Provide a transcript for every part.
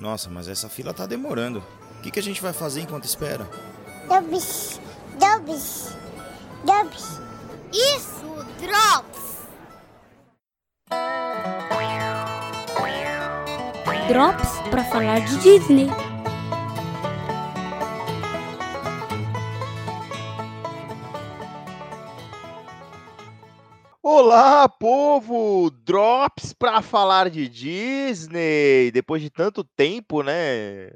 Nossa, mas essa fila tá demorando. O que, que a gente vai fazer enquanto espera? Drops, Drops, Drops. Isso, Drops! Drops para falar de Disney. Olá, povo! Drops para falar de Disney. Depois de tanto tempo, né?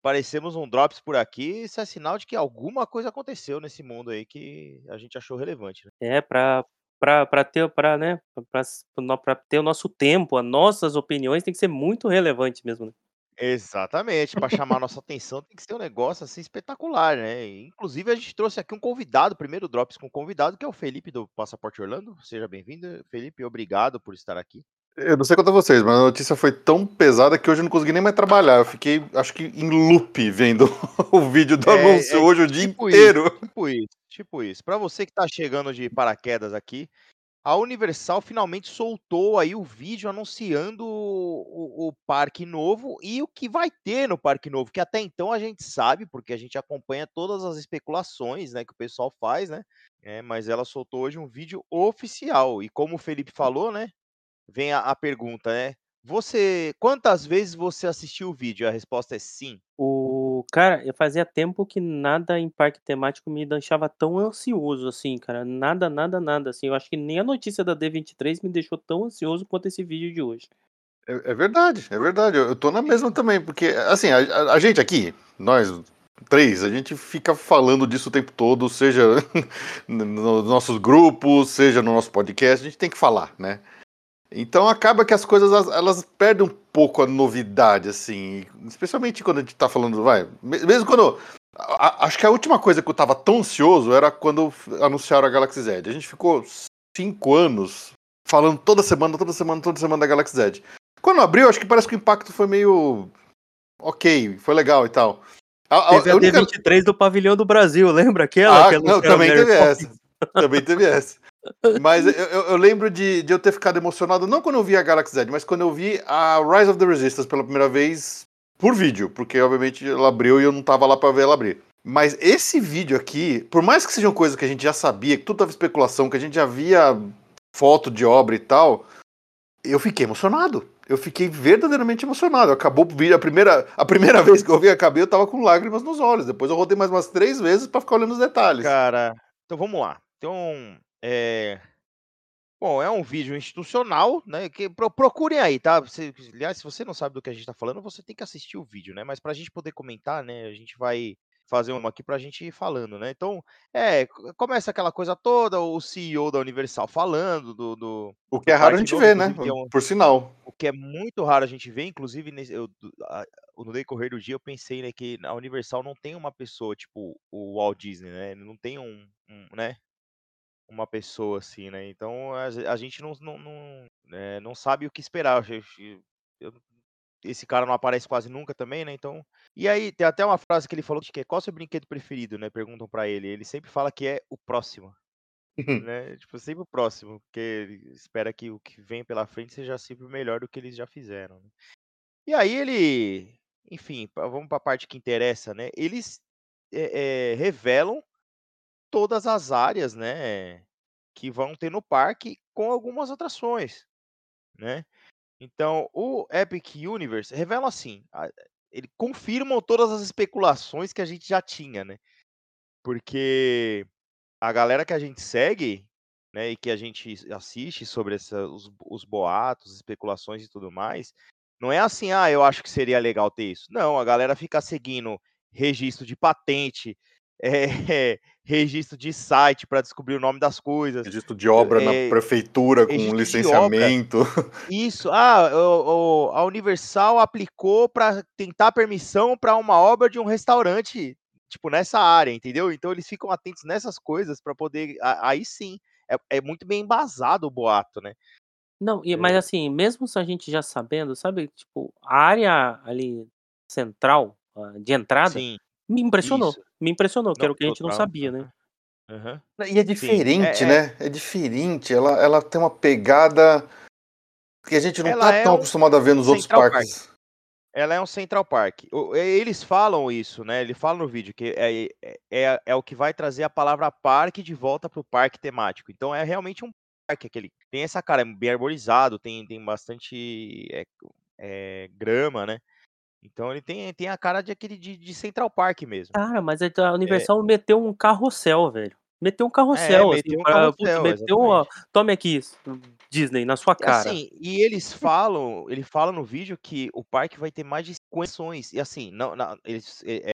Parecemos um Drops por aqui. Isso é sinal de que alguma coisa aconteceu nesse mundo aí que a gente achou relevante. Né? É, pra, pra, ter, pra, né, pra ter o nosso tempo, as nossas opiniões tem que ser muito relevante mesmo. Né? Exatamente, para chamar nossa atenção tem que ser um negócio assim espetacular, né? Inclusive a gente trouxe aqui um convidado, primeiro Drops com um convidado, que é o Felipe do Passaporte Orlando. Seja bem-vindo, Felipe, obrigado por estar aqui. Eu não sei quanto a vocês, mas a notícia foi tão pesada que hoje eu não consegui nem mais trabalhar. Eu fiquei, acho que, em loop vendo o vídeo do É, anúncio é hoje o dia tipo inteiro. isso, tipo isso, tipo isso. Para você que tá chegando de paraquedas aqui, a Universal finalmente soltou aí o vídeo anunciando o, o- parque novo e o que vai ter no parque novo, que até então a gente sabe, porque a gente acompanha todas as especulações, né, que o pessoal faz, né? É, mas ela soltou hoje um vídeo oficial. E como o Felipe falou, né? Vem a, a pergunta, né? Você, quantas vezes você assistiu o vídeo? A resposta é sim. O cara, eu fazia tempo que nada em parque temático me deixava tão ansioso assim, cara. Nada, nada, nada assim. Eu acho que nem a notícia da D23 me deixou tão ansioso quanto esse vídeo de hoje. É, é verdade, é verdade. Eu, eu tô na mesma também, porque, assim, a, a- a gente aqui, nós três, a gente fica falando disso o tempo todo, seja nos nossos grupos, seja no nosso podcast, a gente tem que falar, né? Então acaba que as coisas elas, perdem um pouco a novidade, assim, especialmente quando a gente tá falando, vai, me- mesmo quando. a- acho que a última coisa que eu tava tão ansioso era quando anunciaram a Galaxy Z. A gente ficou cinco anos falando toda semana, toda semana, toda semana da Galaxy Z. Quando abriu, acho que parece que o impacto foi meio. Ok, foi legal e tal. A, a- Teve a única- D23 do Pavilhão do Brasil, lembra aquela? Ah, não, também teve essa. Também teve essa. Mas eu, eu- lembro de, de eu ter ficado emocionado, não quando eu vi a Galaxy Z, mas quando eu vi a Rise of the Resistance pela primeira vez por vídeo, porque obviamente ela abriu e eu não tava lá pra ver ela abrir. Mas esse vídeo aqui, por mais que sejam coisas que a gente já sabia, que tudo tava especulação, que a gente já via foto de obra e tal, eu fiquei emocionado. Eu fiquei verdadeiramente emocionado. Acabou o vídeo, a primeira, a primeira vez que eu vi, acabei, eu tava com lágrimas nos olhos. Depois eu rodei mais umas três vezes pra ficar olhando os detalhes. Cara, então vamos lá. Então, é... Bom, é um vídeo institucional, né? Que pro- procurem aí, tá? Você, aliás, se você não sabe do que a gente tá falando, você tem que assistir o vídeo, né? Mas pra gente poder comentar, né? A gente vai fazer uma aqui pra gente ir falando, né? Então, é, começa aquela coisa toda, o CEO da Universal falando do, do, O que é raro a gente novo, ver, né? é um- Por sinal. o que é muito raro a gente ver, inclusive nesse- eu, a- no decorrer do dia eu pensei né, que a Universal não tem uma pessoa tipo o Walt Disney, né? Não tem um, um, né? Uma pessoa assim, né? Então a, a gente não, não, não, é, não sabe o que esperar. Eu- esse cara não aparece quase nunca também, né? Então. E aí tem até uma frase que ele falou que é qual seu brinquedo preferido, né? Perguntam pra ele. Ele sempre fala que é o próximo né? Tipo, sempre o próximo, porque ele espera que o que vem pela frente seja sempre melhor do que eles já fizeram. né? E aí ele, enfim, vamos para a parte que interessa, né? Eles é, é, revelam todas as áreas, né, que vão ter no parque com algumas atrações, né? Então, o Epic Universe revela assim, ele confirmam todas as especulações que a gente já tinha, né? Porque a galera que a gente segue, né, e que a gente assiste sobre essa, os, os boatos, especulações e tudo mais, não é assim, ah, eu acho que seria legal ter isso. Não, a galera fica seguindo registro de patente, eh, registro de site para descobrir o nome das coisas. Registro de obra na É, prefeitura com licenciamento. Isso, ah, o- o- a Universal aplicou para tentar permissão para uma obra de um restaurante, tipo, nessa área, entendeu? Então eles ficam atentos nessas coisas para poder. Aí sim, é, é muito bem embasado o boato, né? Não, e, mas É. assim, mesmo se a gente já sabendo, sabe, tipo, a área ali central ah, de entrada Sim, me impressionou. isso. Me impressionou, que Não, era o que a gente não sabia, né? aham. E é diferente, é- né? É diferente. Ela, ela tem uma pegada que a gente não Ela tá é tão um acostumado a ver nos outros Central parques. Ela é um Central Park. E- Eles falam isso, né? Ele fala no vídeo que é, é, é, é o que vai trazer a palavra parque de volta pro parque temático. Então é realmente um parque aquele. Tem essa cara, é bem arborizado, tem, tem bastante é, é, grama, né? Então ele tem, tem a cara de aquele de, de Central Park mesmo. Cara, mas é a Universal meteu um carrossel, velho. Meteu um carrossel, assim, meteu um pra- putz, carrossel, meteu, ó, tome aqui, Disney, na sua cara. Assim, e eles falam, ele fala no vídeo que o parque vai ter mais de 50 atrações. E assim, não, não, eles é, é,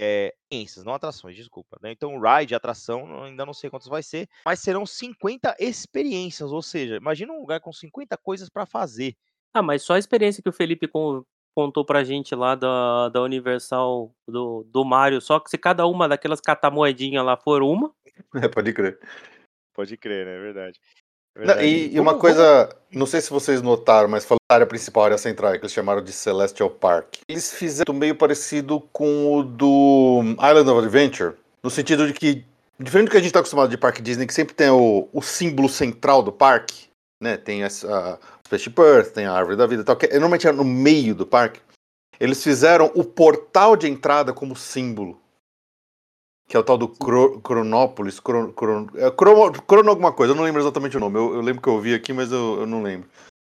é, experiências, não atrações, desculpa. né? Então, ride, atração, ainda não sei quantas vai ser, mas serão 50 experiências, ou seja, imagina um lugar com 50 coisas para fazer. Ah, mas só a experiência que o Felipe contou pra gente lá da, da Universal do, do Mario, só que se cada uma daquelas catamoedinhas lá for uma, É, pode crer. Pode crer, né? É verdade. É Não, verdade. e, e uma coisa, não sei se vocês notaram, mas falando da área principal, a área central, que eles chamaram de Celestial Park. Eles fizeram meio parecido com o do Island of Adventure, no sentido de que, diferente do que a gente está acostumado de parque Disney, que sempre tem o, o símbolo central do parque, né? Tem essa, o Spaceship Earth, tem a Árvore da Vida e tal, que é- normalmente é no meio do parque. Eles fizeram o portal de entrada como símbolo. Que é o tal do Cro- Cronópolis, Cron, Cron, é, Crono, Crono alguma coisa, eu não lembro exatamente o nome. Eu, eu lembro que eu ouvi aqui, mas eu, eu não lembro.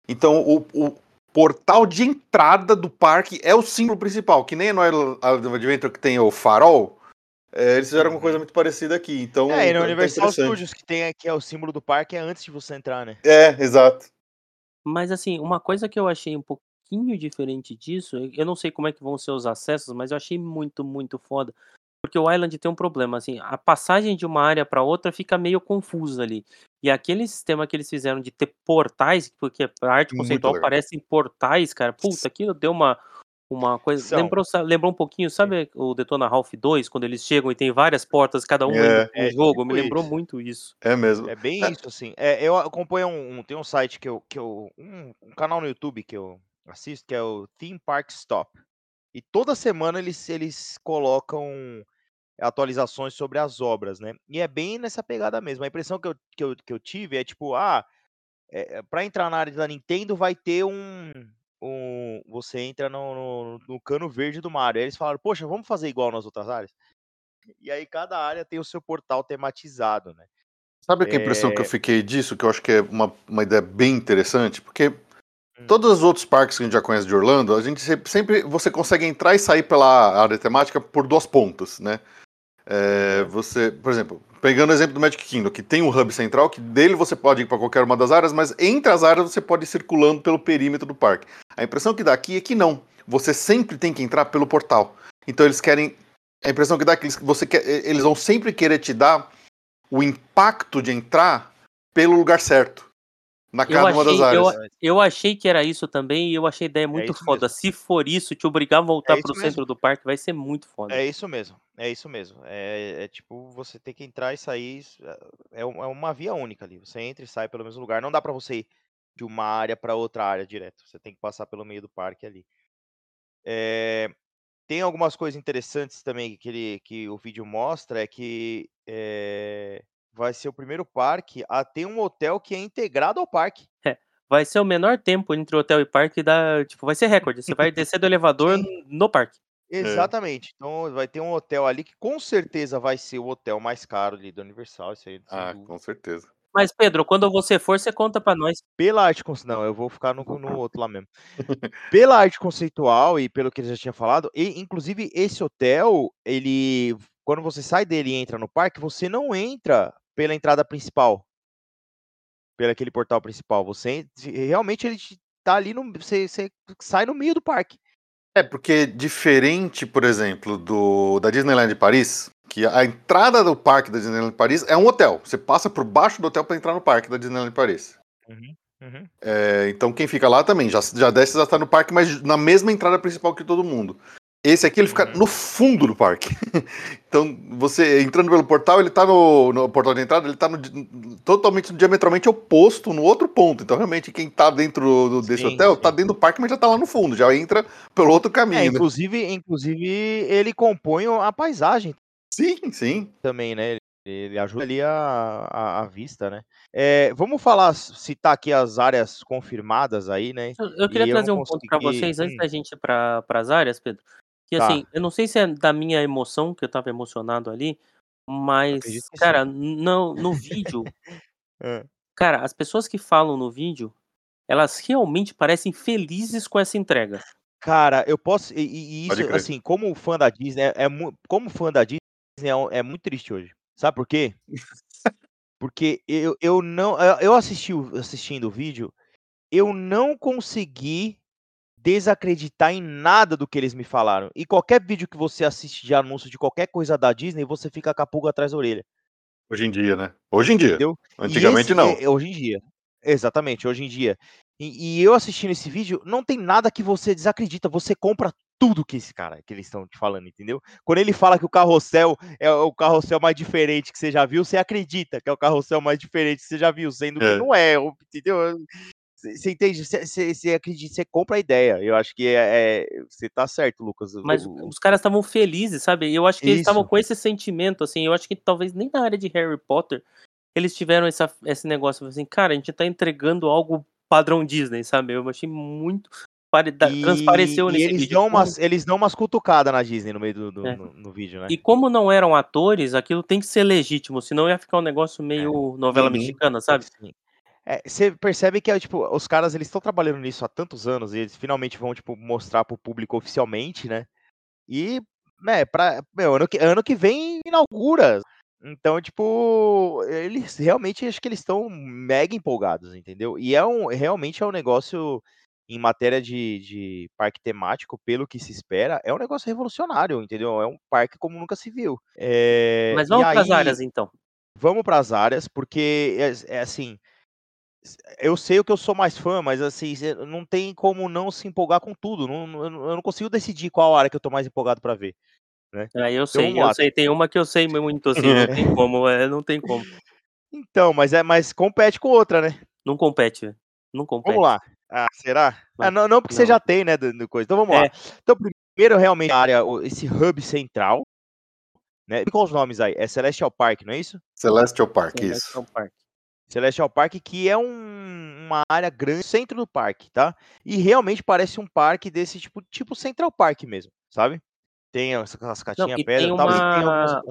Então, o, o portal de entrada do parque é o símbolo principal, que nem no Adventure que tem o farol. é, eles fizeram uma coisa muito parecida aqui. Então, É, e no tá Universal. Studios, que tem aqui é o símbolo do parque, é antes de você entrar, né? É, exato. Mas assim, uma coisa que eu achei um pouquinho diferente disso, eu- eu não sei como é que vão ser os acessos, mas eu achei muito, muito foda. Porque o Island tem um problema, assim, a passagem de uma área para outra fica meio confusa ali. E aquele sistema que eles fizeram de ter portais, porque a arte Muito conceitual legal. parecem portais, cara. Puta, aquilo deu uma, uma coisa. São. Lembrou, lembrou um pouquinho, sabe o Detona Ralph 2, quando eles chegam e tem várias portas, cada É. indo pra um É jogo? tipo Me lembrou isso. muito isso. É mesmo. É bem isso, assim. É, eu acompanho um, um- tem um site que eu, que eu um, um canal no YouTube que eu assisto, que é o Theme Park Stop. E toda semana eles, eles colocam atualizações sobre as obras, né? E é bem nessa pegada mesmo. A impressão que eu, que eu, que eu tive é tipo, ah, é, para entrar na área da Nintendo vai ter um. Um você entra no, no, no cano verde do Mario. Aí eles falaram, poxa, vamos fazer igual nas outras áreas? E aí cada área tem o seu portal tematizado, né? Sabe que a impressão que eu É. fiquei disso, que eu acho que é uma, uma ideia bem interessante, porque Hum. todos os outros parques que a gente já conhece de Orlando, a gente sempre, sempre você consegue entrar e sair pela área temática por duas pontas, né? É, você, por exemplo, pegando o exemplo do Magic Kingdom, que tem um hub central, que dele você pode ir para qualquer uma das áreas, mas entre as áreas você pode ir circulando pelo perímetro do parque. A impressão que dá aqui é que não. Você sempre tem que entrar pelo portal. Então eles querem. A impressão que dá é que eles, você quer, eles vão sempre querer te dar o impacto de entrar pelo lugar certo. Na Eu cada uma das achei, eu, áreas. eu achei que era isso também e eu achei a ideia muito isso foda. mesmo. Se for isso, te obrigar a voltar isso pro mesmo. centro do parque vai ser muito foda. É isso mesmo, é isso mesmo. É, é tipo, você tem que entrar e sair. É, é um- é uma via única ali. Você entra e sai pelo mesmo lugar. Não dá pra você ir de uma área pra outra área direto. Você tem que passar pelo meio do parque ali. É, tem algumas coisas interessantes também que, ele, que o vídeo mostra. É que é, vai ser o primeiro parque a ter um hotel que é integrado ao parque. Vai ser o menor tempo entre hotel e parque da. Tipo, vai ser recorde. Você vai descer do elevador Sim. no parque. Exatamente. Então vai ter um hotel ali que com certeza vai ser o hotel mais caro ali do Universal. Isso aí, Ah, dúvida. com certeza. Mas, Pedro, quando você for, você conta pra nós. Pela arte conceitual. Não, eu vou ficar no, no outro lá mesmo. Pela arte conceitual e pelo que ele já tinha falado, e, inclusive esse hotel, ele. Quando você sai dele e entra no parque, você não entra pela entrada principal. Pelo aquele portal principal. Você en- realmente ele tá ali no. Você, você sai no meio do parque. É, porque diferente, por exemplo, do da Disneyland Paris, que a entrada do parque da Disneyland Paris é um hotel. Você passa por baixo do hotel para entrar no parque da Disneyland Paris. Uhum. É, então quem fica lá também já, já desce já está no parque, mas na mesma entrada principal que todo mundo. Esse aqui ele fica Uhum. no fundo do parque. então você entrando pelo portal, ele tá no, no portal de entrada, ele tá no, di- totalmente diametralmente oposto no outro ponto. Então realmente quem tá dentro do- desse Sim, hotel sim. tá dentro do parque, mas já tá lá no fundo, já entra pelo outro É, caminho. né? inclusive, inclusive, ele compõe a paisagem Sim, sim. também, né? Ele ajuda ali a, a, a vista, né? É, vamos falar, citar aqui as áreas confirmadas aí, né? Eu eu queria E eu trazer um ponto pra consegui. vocês antes Hum, da gente ir para as áreas, Pedro, que assim, tá, eu não sei se é da minha emoção, que eu estava emocionado ali, mas, sim. cara, não no vídeo, Hã. cara, as pessoas que falam no vídeo, elas realmente parecem felizes com essa entrega. Cara, eu posso. E, e- isso, assim, como fã da Disney, é, é como fã da Disney, é, é muito triste hoje. Sabe por quê? Porque eu, eu não. Eu assisti assistindo o vídeo, eu não consegui desacreditar em nada do que eles me falaram. E qualquer vídeo que você assiste de anúncio de qualquer coisa da Disney, você fica com a pulga atrás da orelha. Hoje em dia, né? Hoje em dia. Entendeu? Antigamente esse não. é hoje em dia. Exatamente, hoje em dia. E e eu assistindo esse vídeo, não tem nada que você desacredita, você compra tudo que esse cara que eles estão te falando, entendeu? Quando ele fala que o carrossel é o carrossel mais diferente que você já viu, você acredita que é o carrossel mais diferente que você já viu, sendo que É. não é, entendeu? Você entende? Você acredita, você compra a ideia. Eu acho que é é você tá certo, Lucas. Mas os caras estavam felizes, sabe, eu acho que eles estavam isso. com esse sentimento, assim, eu acho que talvez nem na área de Harry Potter, eles tiveram essa esse negócio, assim: "Cara, a gente tá entregando algo padrão Disney", sabe, eu achei muito E transpareceu e nesse eles vídeo dão umas eles dão umas cutucada na Disney no meio do do é. no no vídeo, né? E como não eram atores, aquilo tem que ser legítimo, senão ia ficar um negócio É. meio novela Uhum. mexicana, sabe? Sim. É, você percebe que é, tipo, os caras eles estão trabalhando nisso há tantos anos e eles finalmente vão, tipo, mostrar para o público oficialmente, né? E, né, pra, meu, ano que, ano que vem inaugura. Então, tipo, eles realmente acho que eles estão mega empolgados, entendeu? E é um, realmente é um negócio em matéria de, de parque temático, pelo que se espera, é um negócio revolucionário, entendeu? É um parque como nunca se viu. É, Mas vamos para as áreas então. vamos para as áreas, porque é, é assim, eu sei o que eu sou mais fã, mas assim, não tem como não se empolgar com tudo. Não, eu não consigo decidir qual área que eu tô mais empolgado pra ver, né? Ah, eu Então sei, vamos eu lá. sei, tem uma que eu sei muito, assim, não tem como, é, não tem como. Então, mas é, mas compete com outra, né? Não compete, velho, não Vamos compete. lá. Ah, será? Ah, Não, não, não porque você não. já tem, né, do, do coisa. Então vamos lá. É, Então primeiro realmente a área, esse hub central, né? Qual os nomes aí? É Celestial Park, não é isso? Celestial Park, isso. Celestial Park. Celestial Park, que é um- uma área grande, centro do parque, tá? E realmente parece um parque desse tipo, tipo Central Park mesmo, sabe? Tem as, as Não, caixinhas e pedra tem e tal, e tem algumas uma.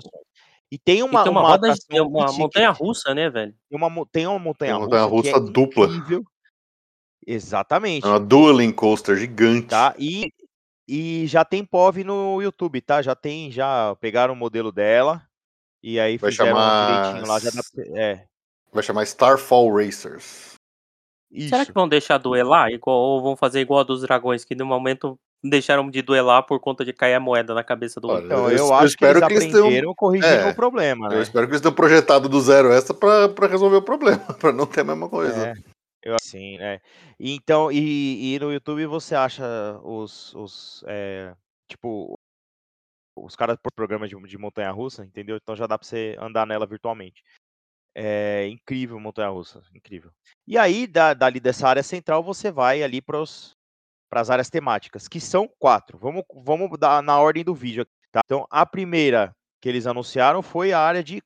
E tem e uma, tem uma uma roda tem uma e montanha russa, né, velho? Tem uma, tem uma Tem montanha uma montanha russa é russa dupla. incrível. É Exatamente, uma dueling coaster gigante. tá? E, e já tem POV no YouTube, tá? Já tem, já pegaram o modelo dela e aí Vai fizeram chamar. direitinho lá, já dá É, Vai chamar Starfall Racers. Será que vão deixar duelar igual ou vão fazer igual a dos dragões, que no momento deixaram de duelar por conta de cair a moeda na cabeça do Olha, outro? Então, eu, eu eu acho que eles espero que eles aprenderam corrigindo É, o problema, eu né? espero que eles tenham projetado do zero essa pra, pra resolver o problema, pra não ter a mesma coisa. É, eu acho sim, né? E Então, e, e no YouTube você acha os, os é, tipo, os caras por programa de, de montanha-russa, entendeu? Então já dá pra você andar nela virtualmente. É incrível montanha-russa, incrível. E aí, da, dali dessa área central, você vai ali para as áreas temáticas, que são quatro. Vamos, vamos dar na ordem do vídeo, aqui, tá? Então, a primeira que eles anunciaram foi a área de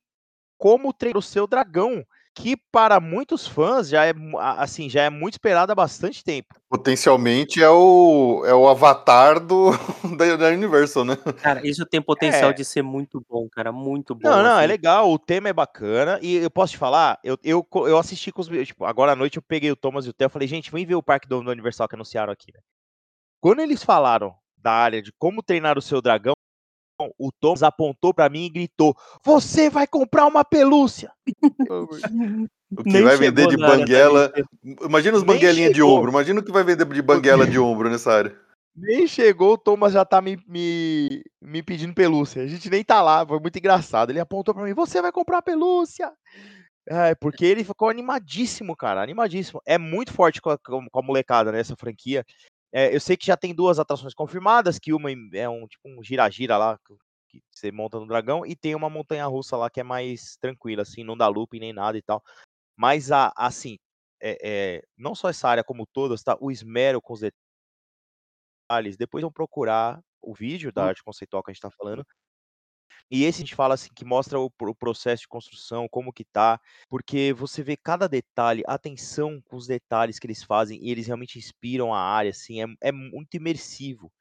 como treinar o seu dragão, que para muitos fãs já é assim, já é muito esperado há bastante tempo. Potencialmente é o, é o avatar do, da, da Universal, né? Cara, isso tem potencial É. de ser muito bom, cara, muito bom. Não, não, é assim. legal, o tema é bacana, e eu posso te falar, eu, eu, eu assisti com os meus, tipo, agora à noite eu peguei o Thomas e o Theo, falei, gente, vem ver o Parque do, do Universal que anunciaram aqui, né? Quando eles falaram da área de como treinar o seu dragão, o Thomas apontou pra mim e gritou, você vai comprar uma pelúcia! O que Nem vai vender chegou de área banguela. Imagina os Nem banguelinhas de chegou. ombro. Imagina o que vai vender de banguela de ombro nessa área. Nem chegou, o Thomas já tá me, me, me pedindo pelúcia. A gente nem tá lá, foi muito engraçado. Ele apontou pra mim, você vai comprar pelúcia! É, porque ele ficou animadíssimo, cara, animadíssimo. É muito forte com a, com a molecada nessa franquia. É, eu sei que já tem duas atrações confirmadas, que uma é um tipo um gira-gira lá, que, você monta no dragão, e tem uma montanha-russa lá que é mais tranquila, assim, não dá looping nem nada e tal. Mas, a, assim, é, é, não só essa área como todas, tá? O esmero com os detalhes. Depois vão procurar o vídeo da Hum. arte conceitual que a gente tá falando. E esse a gente fala assim que mostra o, o processo de construção, como que tá, porque você vê cada detalhe, atenção com os detalhes que eles fazem e eles realmente inspiram a área, assim, é, é muito imersivo.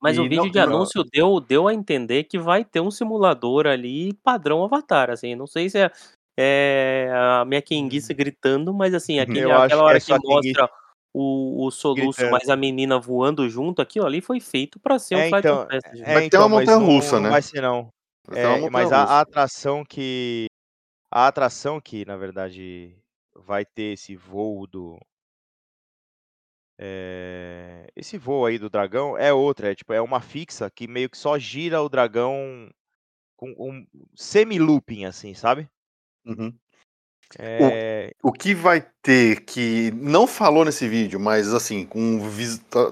Mas o E vídeo não- de não- anúncio deu, deu a entender que vai ter um simulador ali padrão Avatar, assim, não sei se é, é a minha quenguice gritando, mas assim, aquela que é hora que quenguice mostra o, o soluço, gritando. mas a menina voando junto, aquilo ali foi feito pra ser um É, Flight então, of Passage. é, Vai ter então, uma mas não, montanha-russa, não né? vai ser não. Vai É, mas a, a atração que. A atração que, na verdade, vai ter esse voo do. é, esse voo aí do dragão é outra, é tipo, é uma fixa que meio que só gira o dragão com um semi-looping, assim, sabe? Uhum. É, O que vai ter que não falou nesse vídeo, mas assim, com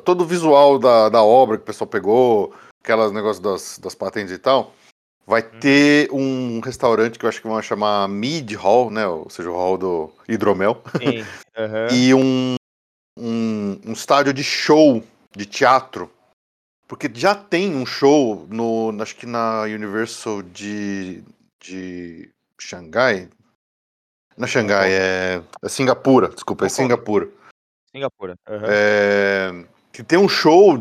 todo o visual da, da obra que o pessoal pegou, aquelas negócios das, das patentes e tal, vai Uhum. ter um restaurante que eu acho que vão chamar Mid Hall, né? Ou seja, o hall do hidromel, sim, aham. e um, um, um estádio de show de teatro. Porque já tem um show no. Acho que na Universal de. de Xangai. Na Xangai, é. É Singapura, desculpa, é. Singapura. Singapura. aham. É, que tem um show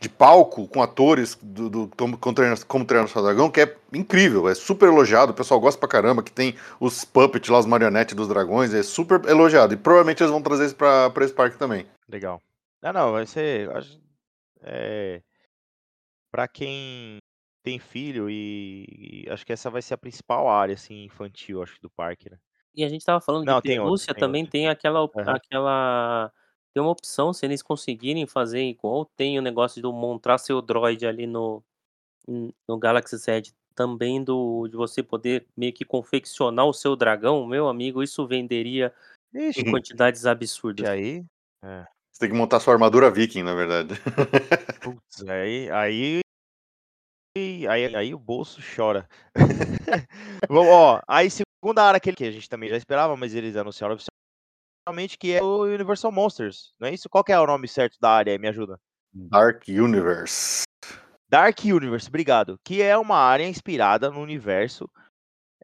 de palco com atores do, do, como, como treinar, o dragão, que é incrível, é super elogiado, o pessoal gosta pra caramba, que tem os puppets lá, os marionetes dos dragões, é super elogiado. E provavelmente eles vão trazer isso pra, pra esse parque também. Legal. Não, não, vai ser. É, para quem tem filho e, e acho que essa vai ser a principal área assim infantil, acho do parque, né? E a gente tava falando Não, de tem pelúcia, tem também tem aquela, Aham. aquela. Tem uma opção, se eles conseguirem fazer igual tem o negócio de montar seu droid ali no, no Galaxy Z, também do, de você poder meio que confeccionar o seu dragão, meu amigo, isso venderia em Ixi, quantidades absurdas. aí. É. Você tem que montar sua armadura viking, na verdade. Putz, aí, aí, aí, aí o bolso chora. Ó, aí segunda área que, ele- que a gente também já esperava, mas eles anunciaram oficialmente que é o Universal Monsters, não é isso? Qual é o nome certo da área? aí? Me ajuda. Dark Universe. Dark Universe, obrigado. Que é uma área inspirada no universo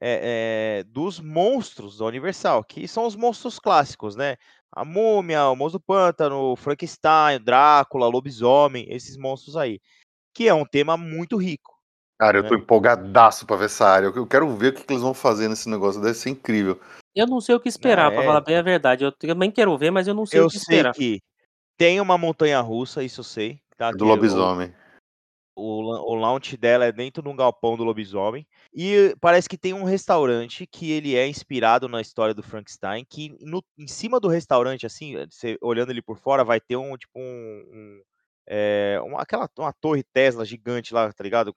é, é, dos monstros da Universal, que são os monstros clássicos, né? A Múmia, o Monstro do Pântano, o Frankenstein, o Drácula, o Lobisomem, esses monstros aí. Que é um tema muito rico. Cara, eu tô É. empolgadaço pra ver essa área. Eu quero ver o que, que eles vão fazer nesse negócio. Deve ser incrível. Eu não sei o que esperar, pra é. falar bem a verdade. Eu também quero ver, mas eu não sei Eu o que sei esperar. que tem uma montanha russa, isso eu sei. Tá? Do o- lobisomem. O, la- o launch dela é dentro de um galpão do lobisomem. E parece que tem um restaurante que ele é inspirado na história do Frankenstein. Que no- em cima do restaurante, assim, você olhando ele por fora, vai ter um tipo um. um, é, uma, aquela uma torre Tesla gigante lá, tá ligado?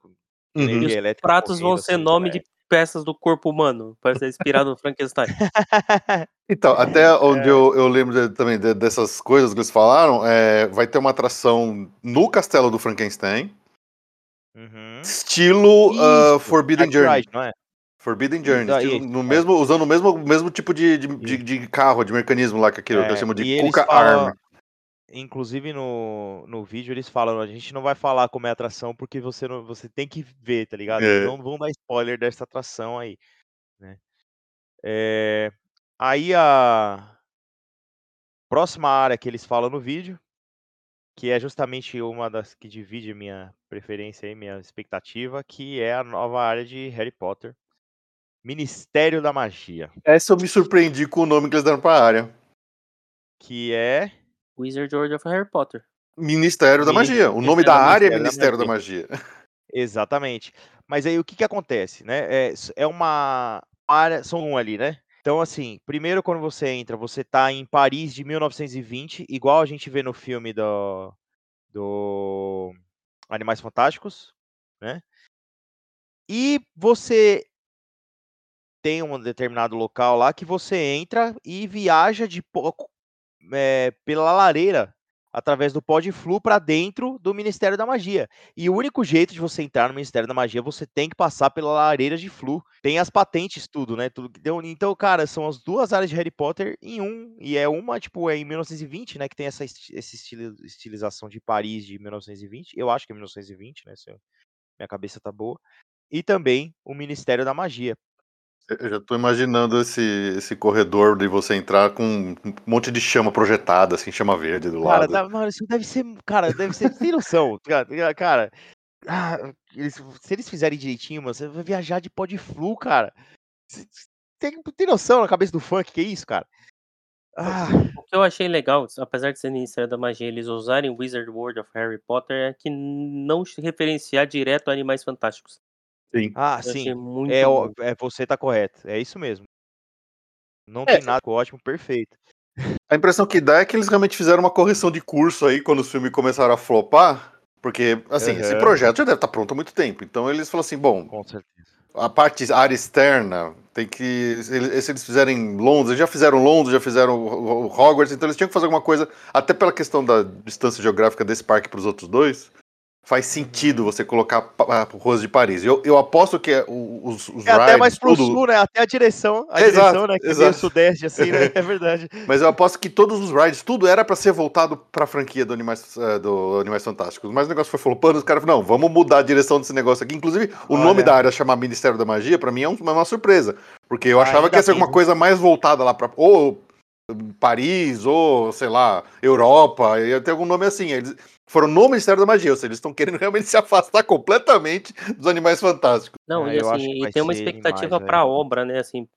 Uhum. E os pratos vão ser assim, nome é. de peças do corpo humano, para ser inspirado no Frankenstein. Então, até onde eu, eu lembro de- também de- dessas coisas que eles falaram, é, vai ter uma atração no castelo do Frankenstein, Uhum. estilo Isso, Forbidden Dark Journey. Ride, não é? Forbidden Journey, estilo- no é. mesmo, usando o mesmo, mesmo tipo de, de, de- de carro, de mecanismo lá que aquilo que É, eles chamam de e eles Kuka falam- Arm. Inclusive no, no vídeo eles falam, a gente não vai falar como é a atração porque você não, você tem que ver, tá ligado? É. não vão dar spoiler dessa atração aí, né? É, aí a próxima área que eles falam no vídeo, que é justamente uma das que divide minha preferência e minha expectativa, que é a nova área de Harry Potter, Ministério da Magia, Essa eu me surpreendi com o nome que eles deram pra área. que é Wizard World of Harry Potter. Ministério da Magia. O nome da da área é Ministério da Ministério da Magia. Exatamente. Mas aí o que que acontece, né? É, é uma área, são um ali, né? Então, assim, primeiro quando você entra, você tá em Paris de 1920, igual a gente vê no filme do, do Animais Fantásticos, né? E você tem um determinado local lá que você entra e viaja de eh, pela lareira através do pó de flu para dentro do Ministério da Magia. E o único jeito de você entrar no Ministério da Magia, você tem que passar pela lareira de flu. Tem as patentes, tudo, né? Tudo que deu. Então, cara, são as duas áreas de Harry Potter em um. E é uma, tipo, é em 1920, né? Que tem essa, esti- essa estili- estilização de Paris de 1920. Eu acho que é 1920, né? Minha cabeça tá boa. e também o Ministério da Magia. Eu já tô imaginando esse, esse corredor de você entrar com um monte de chama projetada, assim, chama verde do Cara, lado. dá- mano, isso deve ser. Cara, deve ser sem noção. Cara, cara ah, eles- se eles fizerem direitinho, mano, você vai viajar de pó de flu, cara. Tem, tem noção na cabeça do funk que é isso, cara? Ah, O que eu achei legal, apesar de ser Ministério da Magia, eles usarem Wizard World of Harry Potter, é que não se referenciar direto a Animais Fantásticos. Sim. ah, achei sim. muito É, é, você tá correto. É isso mesmo. Não É. tem nada ótimo, perfeito. A impressão que dá é que eles realmente fizeram uma correção de curso aí quando os filmes começaram a flopar. Porque, assim, esse Aham. projeto já deve estar pronto há muito tempo. Então eles falaram assim: bom, Com certeza. a parte a área externa tem que. Se eles, fizerem Londres, eles já fizeram Londres, já fizeram Hogwarts, então eles tinham que fazer alguma coisa, até pela questão da distância geográfica desse parque para os outros dois. Faz sentido você colocar pa- a ruas de Paris. Eu, eu aposto que é os, os É até mais pro tudo- sul, né? Até a direção. A direção, né? Que exato. veio sudeste, assim, né? É verdade. Mas eu aposto que todos os rides, tudo era pra ser voltado pra franquia do Animais, eh, do Animais Fantásticos. Mas o negócio foi flopando, os caras falaram, não, vamos mudar a direção desse negócio aqui. Inclusive, o Olha. nome da área chamar Ministério da Magia, pra mim é é uma surpresa. Porque eu achava Ainda que ia ser alguma coisa mais voltada lá pra. Ou Paris, ou, sei lá, Europa, ia ter algum nome assim. Eles foram no Ministério da Magia, ou seja, eles estão querendo realmente se afastar completamente dos Animais Fantásticos. Não, Ah, e assim, e tem uma expectativa animais, pra velho. obra, né, assim,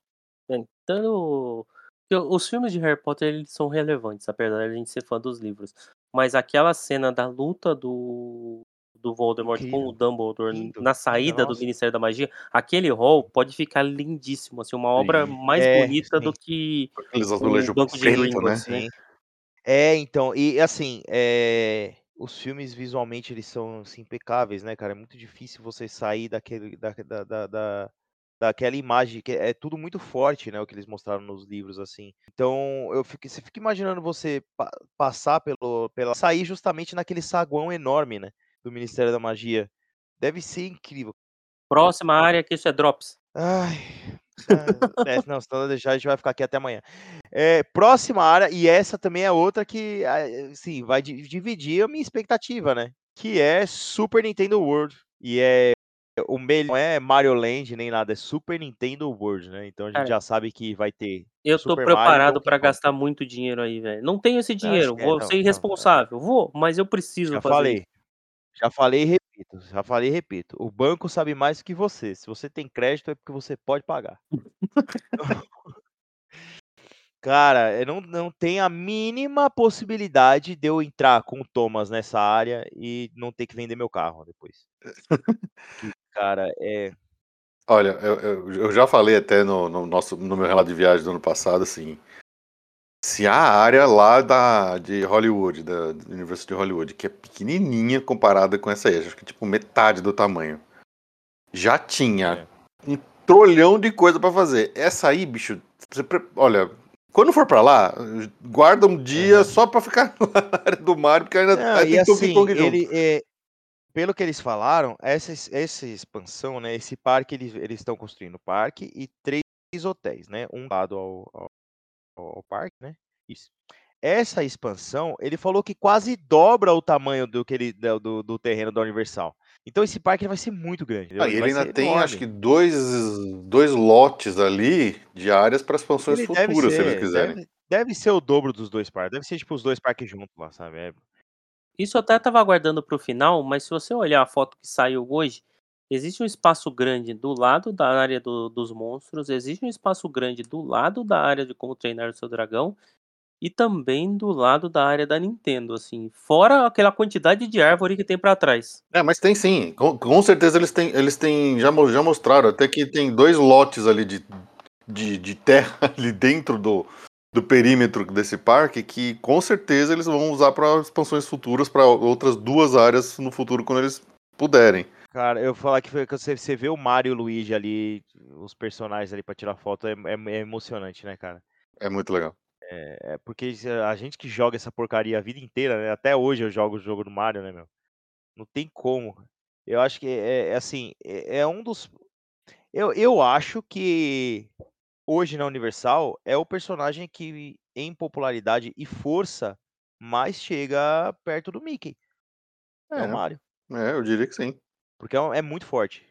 né, tanto porque os filmes de Harry Potter, eles são relevantes, apesar de a gente ser fã dos livros, mas aquela cena da luta do do Voldemort com o Dumbledore Lindo, na saída do nossa. Ministério da Magia, aquele hall pode ficar lindíssimo, assim, uma obra Sim. mais É, bonita do sim. que Aqueles o azulejos Banco de preto, né? né. Sim. É, então, e assim, eh, os filmes visualmente eles são assim, impecáveis, né, cara? É muito difícil você sair daquele da da da da daquela imagem que é tudo muito forte, né, o que eles mostraram nos livros, assim. Então, eu fico você fica imaginando você pa passar pelo pela sair justamente naquele saguão enorme, né, do Ministério da Magia. Deve ser incrível. Próxima área que isso é Drops. Ai, é, não, senão eu deixar a gente vai ficar aqui até amanhã. Eh, próxima área, e essa também é outra que, assim, vai di dividir a minha expectativa, né, que é Super Nintendo World. E é o melhor não é Mario Land nem nada, é Super Nintendo World, né, então a gente Cara já sabe que vai ter Eu tô Super e preparado Kong. gastar muito dinheiro aí, velho. Não tenho esse dinheiro, é, vou não, ser não, é. irresponsável, vou, mas eu preciso Já fazer falei. isso. Já falei e repito, já falei e repito, o banco sabe mais que você, se você tem crédito é porque você pode pagar. Cara, não não tem a mínima possibilidade de eu entrar com o Thomas nessa área e não ter que vender meu carro depois. Cara, é Olha, eu eu eu já falei até no no nosso no meu relato de viagem do ano passado, assim, se a área lá da de Hollywood, da da University de Hollywood, que é pequenininha comparada com essa aí, acho que tipo metade do tamanho, já tinha É. um trolhão de coisa pra fazer. Essa aí, bicho, você olha, quando for pra lá, guarda um dia Aham. só pra ficar na área do Mario, porque ainda Não, tem assim, junto. ele, eh, pelo que eles falaram, essa essa expansão, né, esse parque eles estão construindo o parque e 3 hotéis, né, um dado ao ao ao parque, né, isso. Essa expansão, ele falou que quase dobra o tamanho do que ele do do terreno da Universal. Então esse parque vai ser muito grande? Ah, Ele ele ainda ser tem acho enorme. que 2 2 lotes ali de áreas pra expansões Ele deve futuras, se eles ser, quiserem. deve deve ser o dobro dos 2 parques, deve ser tipo os 2 parques juntos lá, sabe, é Isso eu até estava aguardando para o final, mas se você olhar a foto que saiu hoje, existe um espaço grande do lado da área do dos monstros, existe um espaço grande do lado da área de como treinar o seu dragão, e também do lado da área da Nintendo, assim, fora aquela quantidade de árvore que tem pra trás. É, mas tem sim, com com certeza eles têm eles têm já já mostraram até que tem 2 lotes ali de de de terra ali dentro do do perímetro desse parque, que com certeza eles vão usar pra expansões futuras pra outras 2 áreas no futuro quando eles puderem. Cara, eu vou falar que você você vê o Mario e o Luigi ali, os personagens ali pra tirar foto é é é emocionante, né, cara. É muito legal. É é porque se a gente que joga essa porcaria a vida inteira, né, até hoje eu jogo o jogo do Mario, né, meu, não tem como. Eu acho que é é assim, é é um dos eu eu acho que hoje na Universal é o personagem que em popularidade e força mais chega perto do Mickey. É o É, Mario. é, eu diria que sim. Porque é um é muito forte.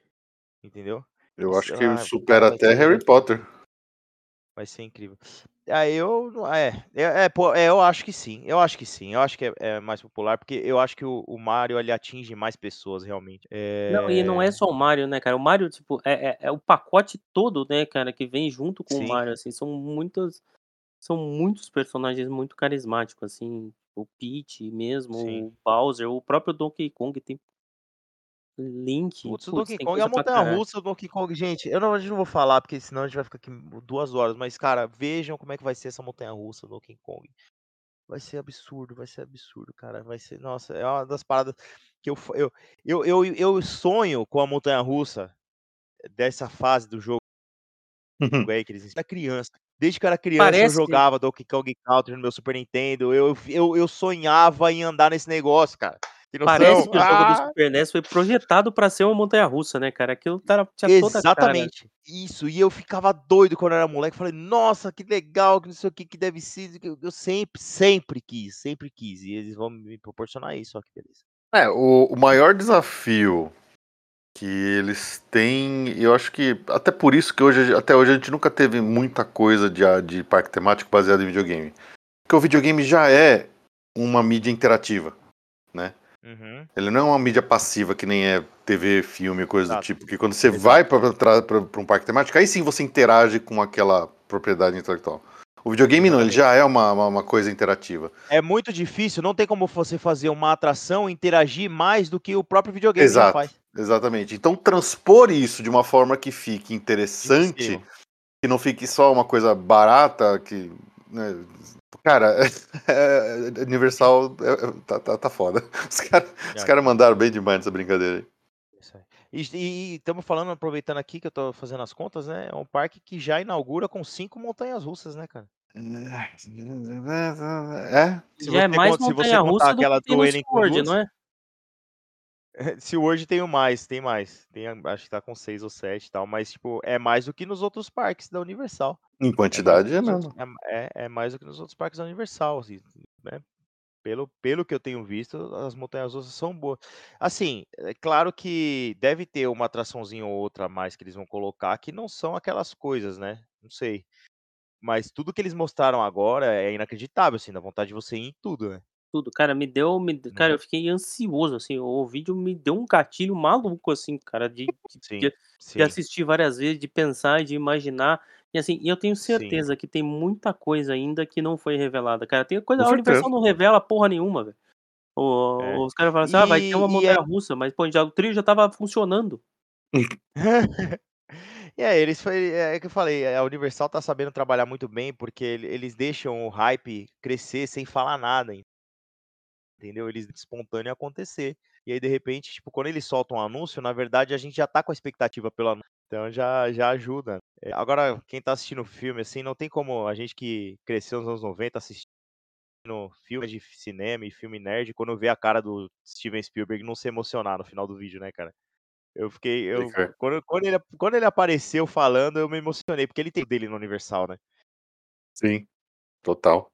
Entendeu? Eu acho que ah, supera até Harry Potter. Vai ser incrível. Aí eu. não- É, é, é, pô, é, eu acho que sim. Eu acho que sim. Eu acho que é, é mais popular, porque eu acho que o, o Mario ele atinge mais pessoas, realmente. Não, e não é É, só o Mario, né, cara? O Mario, tipo, é, é, é o pacote todo, né, cara, que vem junto com Sim. o Mario, assim, são muitas. São muitos personagens muito carismáticos, assim. O Peach mesmo, Sim. o Bowser, o próprio Donkey Kong tem. Link, Putz, o putz, Donkey Kong, a montanha russa do Donkey Kong, gente, eu não, a gente não vou falar, porque senão a gente vai ficar aqui duas horas, mas, cara, vejam como é que vai ser essa montanha russa do Donkey Kong. Vai ser absurdo, vai ser absurdo, cara. Vai ser, nossa, é uma das paradas que eu, eu, eu, eu, eu sonho com a montanha russa dessa fase do jogo aí que eles. Da criança. Desde que eu era criança, eu Parece- jogava Donkey Kong Country no meu Super Nintendo. Eu, eu, eu sonhava em andar nesse negócio, cara. Parece que o jogo do Ah! Super NES foi projetado pra ser uma montanha russa, né, cara? Aquilo tava, tinha toda a cara. Exatamente. Isso. E eu ficava doido quando eu era moleque. Falei, nossa, que legal, que não sei o que, que deve ser. que Eu, sempre, sempre quis, sempre quis. E eles vão me proporcionar isso, ó, que beleza. É, o, o maior desafio que eles têm, e eu acho que até por isso que hoje, até hoje a gente nunca teve muita coisa de, a- de parque temático baseado em videogame. Porque o videogame já é uma mídia interativa, né? Uhum. Ele não é uma mídia passiva que nem é TV, filme, coisa do Exato. tipo. Que quando você Exato. vai para um parque temático, aí sim você interage com aquela propriedade intelectual. O videogame não, ele já é uma, uma, uma coisa interativa. É muito difícil, não tem como você fazer uma atração e interagir mais do que o próprio videogame Exato. faz. Exatamente. Então transpor isso de uma forma que fique interessante, Sim. que não fique só uma coisa barata, que. Né, Cara, é- é- Universal é- é- tá, tá, tá foda. Os caras os É. cara mandaram bem demais nessa brincadeira aí. Isso aí. E estamos falando, aproveitando aqui que eu tô fazendo as contas, né? É um parque que já inaugura com cinco montanhas russas, né, cara? É? Se Já é você mais conta- se você montanha russa do aquela que do Sword, Woods, não é? Se hoje tem o mais, tem mais. Tem, acho que tá com seis ou sete e tal, mas, tipo, é mais do que nos outros parques da Universal. Em É quantidade é nos mesmo. É, é- é mais do que nos outros parques da Universal, assim, né? Pelo, pelo que eu tenho visto, as montanhas russas são boas. Assim, é claro que deve ter uma atraçãozinha ou outra a mais que eles vão colocar que não são aquelas coisas, né? Não sei. Mas tudo que eles mostraram agora é inacreditável, assim, dá vontade de você ir em tudo, né? Tudo, cara, me deu, me, cara, eu fiquei ansioso, assim, o vídeo me deu um gatilho maluco, assim, cara, de, de, Sim, de- sim. de assistir várias vezes, de pensar, de imaginar, e assim, e eu tenho Sim. certeza que tem muita coisa ainda que não foi revelada, cara, tem coisa, Com a Universal não revela porra nenhuma, velho. O- É. Os caras falam assim, ah, vai ter E- uma e montanha aí- russa, mas, pô, já, o trio já tava funcionando. E aí, eles foi, é que eu falei, a Universal tá sabendo trabalhar muito bem, porque ele- eles deixam o hype crescer sem falar nada, entendeu? Eles espontâneo acontecer. E aí, de repente, tipo, quando eles soltam um anúncio, na verdade, a gente já tá com a expectativa pelo anúncio. Então já, já ajuda. É, Agora, quem tá assistindo o filme, assim, não tem como a gente que cresceu nos anos 90 assistindo filmes de cinema e filme nerd, quando vê a cara do Steven Spielberg não se emocionar no final do vídeo, né, cara? Eu fiquei. Eu, quando, quando, ele, quando ele apareceu falando, eu me emocionei, porque ele tem o dele no Universal, né? Sim, total.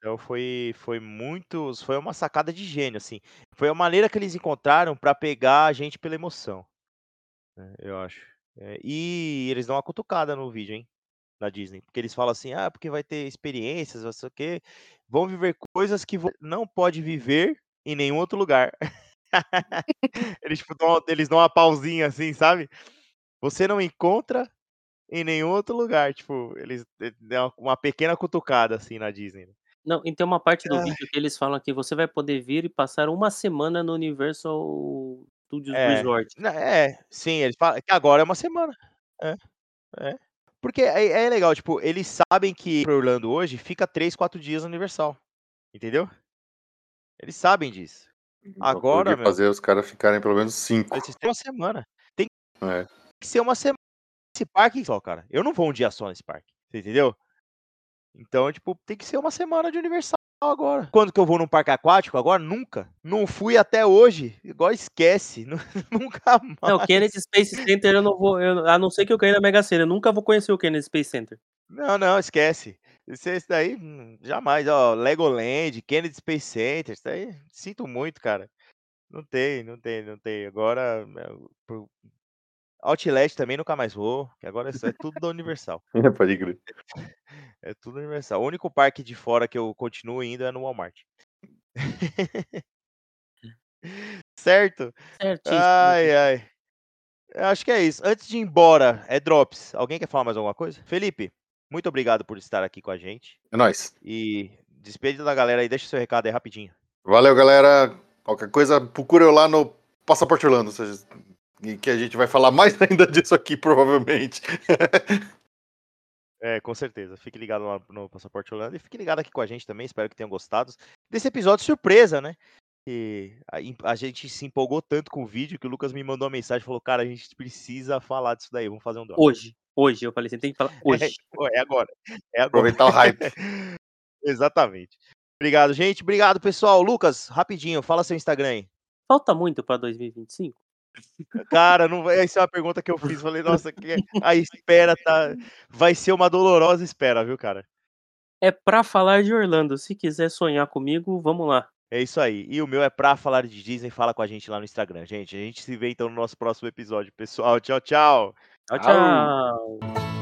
Então foi, foi muito. Foi uma sacada de gênio, assim. Foi a maneira que eles encontraram pra pegar a gente pela emoção. né, eu acho. É, e eles dão uma cutucada no vídeo, hein? Da Disney. Porque eles falam assim, ah, porque vai ter experiências, não sei o quê. Vão viver coisas que não pode viver em nenhum outro lugar. eles, tipo, dão, eles dão uma pausinha assim, sabe? Você não encontra em nenhum outro lugar. Tipo, eles eh, dão uma pequena cutucada assim na Disney. né. Não, e tem uma parte do Ai. vídeo que eles falam que você vai poder vir e passar uma semana no Universal Studios É, Resort. na- é, sim, eles falam que agora é uma semana. É, é. Porque é, é legal, tipo, eles sabem que pra Orlando hoje fica 3, 4 dias no Universal. Entendeu? Eles sabem disso. Então, Agora, podia meu, fazer os caras ficarem pelo menos cinco. têm uma semana. Tem É. que ser uma semana nesse parque só, cara. Eu não vou um dia só nesse parque. Você entendeu? Então, tipo, tem que ser uma semana de Universal agora. Quando que eu vou num parque aquático agora? Nunca. Não fui até hoje. Igual esquece. Nu- Nunca mais. Não, o Kennedy Space Center eu não vou, eu- a não ser que eu caia na Mega Sena, eu nunca vou conhecer o Kennedy Space Center. Não, não, esquece. Esse, esse daí, hum, jamais. Ó, Legoland, Kennedy Space Center, isso daí, sinto muito, cara. Não tem, não tem, não tem. Agora, é, Outlet também nunca mais vou, que agora isso é tudo da Universal. Pode crer. É tudo Universal. O único parque de fora que eu continuo indo é no Walmart. certo? Certíssimo. Ai, ai. Eu Acho que é isso. Antes de ir embora, é Drops. Alguém quer falar mais alguma coisa? Felipe, muito obrigado por estar aqui com a gente. É nóis. E despede da galera aí, deixa o seu recado aí rapidinho. Valeu, galera. Qualquer coisa, procura eu lá no Passaporte Orlando. ou seja, e que a gente vai falar mais ainda disso aqui, provavelmente. É, com certeza. Fique ligado lá no Passaporte Holanda e fique ligado aqui com a gente também. Espero que tenham gostado desse episódio surpresa, né? E a, a gente se empolgou tanto com o vídeo que o Lucas me mandou uma mensagem e falou: Cara, a gente precisa falar disso daí. Vamos fazer um drop. Hoje. Hoje. Eu falei, você tem que falar hoje. Pô, É agora. É agora. Aproveitar o hype. Exatamente. Obrigado, gente. Obrigado, pessoal. Lucas, rapidinho, fala seu Instagram aí. Falta muito pra 2025? Cara, não vai. Essa é uma pergunta que eu fiz. Falei, nossa, que a espera tá. Vai ser uma dolorosa espera, viu, cara? É pra falar de Orlando. Se quiser sonhar comigo, vamos lá. É isso aí. E o meu é pra falar de Disney. Fala com a gente lá no Instagram, gente. A gente se vê então no nosso próximo episódio, pessoal. Tchau, tchau. Tchau, Au. tchau.